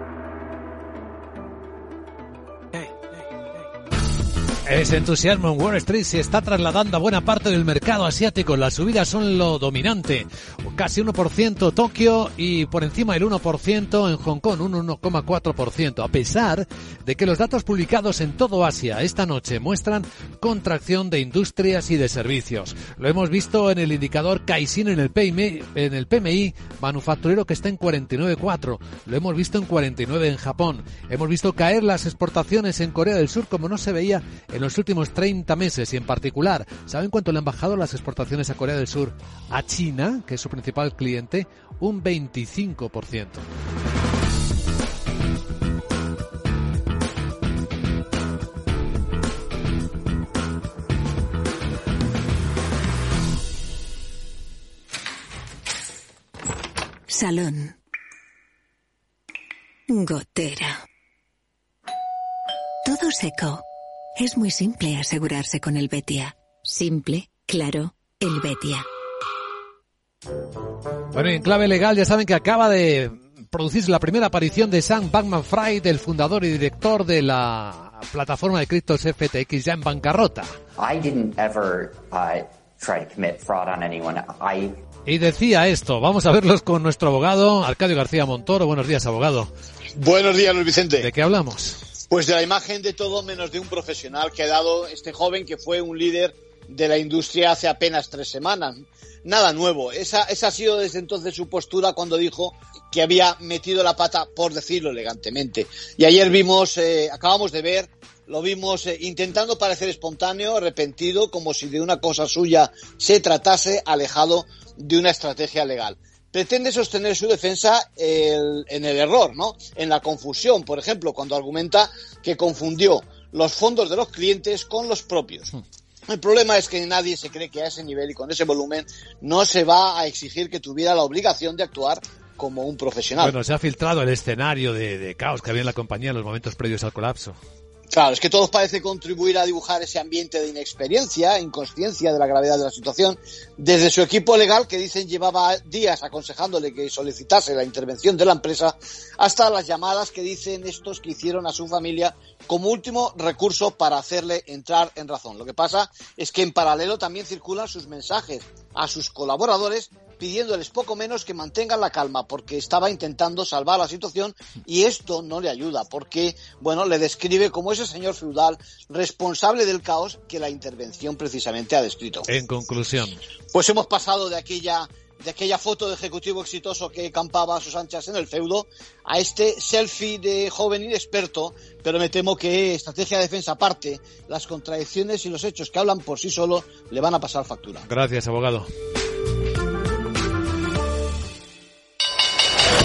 Ese entusiasmo en Wall Street se está trasladando a buena parte del mercado asiático. Las subidas son lo dominante. Casi 1% Tokio y por encima del 1% en Hong Kong, un 1,4%. A pesar de que los datos publicados en todo Asia esta noche muestran contracción de industrias y de servicios. Lo hemos visto en el indicador Caixin en el PMI, en el PMI manufacturero que está en 49,4. Lo hemos visto en 49 en Japón. Hemos visto caer las exportaciones en Corea del Sur como no se veía en los últimos 30 meses y en particular, ¿saben cuánto le han bajado las exportaciones a Corea del Sur? A China, que es su principal cliente, un 25%. Salón. Gotera. Todo seco. Es muy simple asegurarse con el Betia. Simple, claro, el Betia. Bueno, y en clave legal ya saben que acaba de producirse la primera aparición de Sam Bankman Fried, el fundador y director de la plataforma de criptos FTX ya en bancarrota. I didn't ever uh, Y decía esto, vamos a verlos con nuestro abogado, Arcadio García Montoro. Buenos días, abogado. Buenos días, Luis Vicente. ¿De qué hablamos? Pues de la imagen de todo menos de un profesional que ha dado este joven que fue un líder de la industria hace apenas tres semanas. Nada nuevo. Esa, esa ha sido desde entonces su postura cuando dijo que había metido la pata, por decirlo elegantemente. Y ayer vimos, eh, acabamos de ver, lo vimos eh, intentando parecer espontáneo, arrepentido, como si de una cosa suya se tratase, alejado de una estrategia legal. Pretende sostener su defensa el- en el error, ¿no? En la confusión, por ejemplo, cuando argumenta que confundió los fondos de los clientes con los propios. El problema es que nadie se cree que a ese nivel y con ese volumen no se va a exigir que tuviera la obligación de actuar como un profesional. Bueno, se ha filtrado el escenario de, de caos que había en la compañía en los momentos previos al colapso. Claro, es que todos parece contribuir a dibujar ese ambiente de inexperiencia, inconsciencia de la gravedad de la situación, desde su equipo legal que dicen llevaba días aconsejándole que solicitase la intervención de la empresa, hasta las llamadas que dicen estos que hicieron a su familia como último recurso para hacerle entrar en razón. Lo que pasa es que en paralelo también circulan sus mensajes a sus colaboradores pidiéndoles poco menos que mantengan la calma porque estaba intentando salvar la situación y esto no le ayuda porque, bueno, le describe como ese señor feudal responsable del caos que la intervención precisamente ha descrito. En conclusión, Pues hemos pasado de aquella de aquella foto de ejecutivo exitoso que campaba a sus anchas en el feudo a este selfie de joven inexperto, pero me temo que estrategia de defensa aparte, las contradicciones y los hechos que hablan por sí solos le van a pasar factura. gracias, abogado.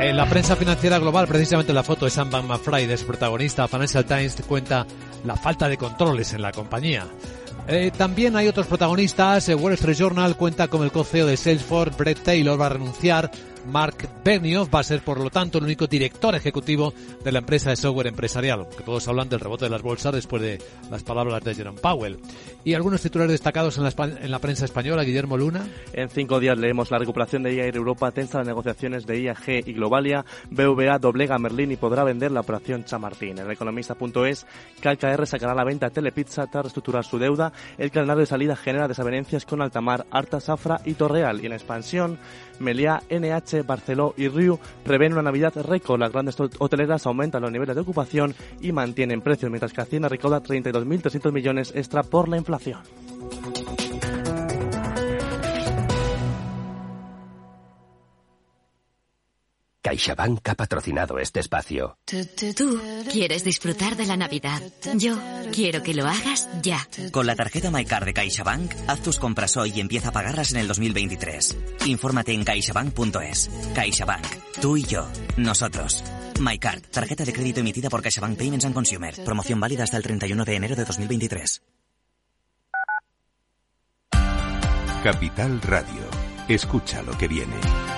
En la prensa financiera global, precisamente la foto de Sam Bankman-Fried, es protagonista. Financial Times cuenta la falta de controles en la compañía. Eh, también hay otros protagonistas. Eh, Wall Street Journal cuenta con el co-CEO de Salesforce, Brett Taylor, va a renunciar. Mark Benioff va a ser, por lo tanto, el único director ejecutivo de la empresa de software empresarial. Que todos hablan del rebote de las bolsas después de las palabras de Jerome Powell. Y algunos titulares destacados en la, en la prensa española, Guillermo Luna. En cinco días leemos la recuperación de IAG Europa, tensa las negociaciones de IAG y Globalia, BVA doblega a Merlin y podrá vender la operación Chamartín. En economista.es, KKR sacará la venta a Telepizza tras reestructurar su deuda. El calendario de salida genera desavenencias con Altamar, Arta, Safra y Torreal. Y en expansión, Meliá, NH, Barceló y Riu prevén una Navidad récord. Las grandes hoteleras aumentan los niveles de ocupación y mantienen precios, mientras que Hacienda recauda 32.300 millones extra por la inflación. CaixaBank ha patrocinado este espacio. Tú quieres disfrutar de la Navidad. Yo quiero que lo hagas ya. Con la tarjeta MyCard de CaixaBank, haz tus compras hoy y empieza a pagarlas en el 2023. Infórmate en caixabank.es. CaixaBank. Tú y yo. Nosotros. MyCard. Tarjeta de crédito emitida por CaixaBank Payments and Consumer. Promoción válida hasta el 31 de enero de 2023. Capital Radio. Escucha lo que viene.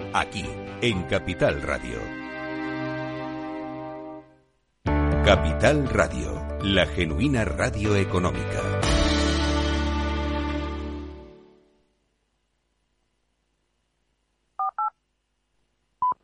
Aquí, en Capital Radio. Capital Radio, la genuina radio económica.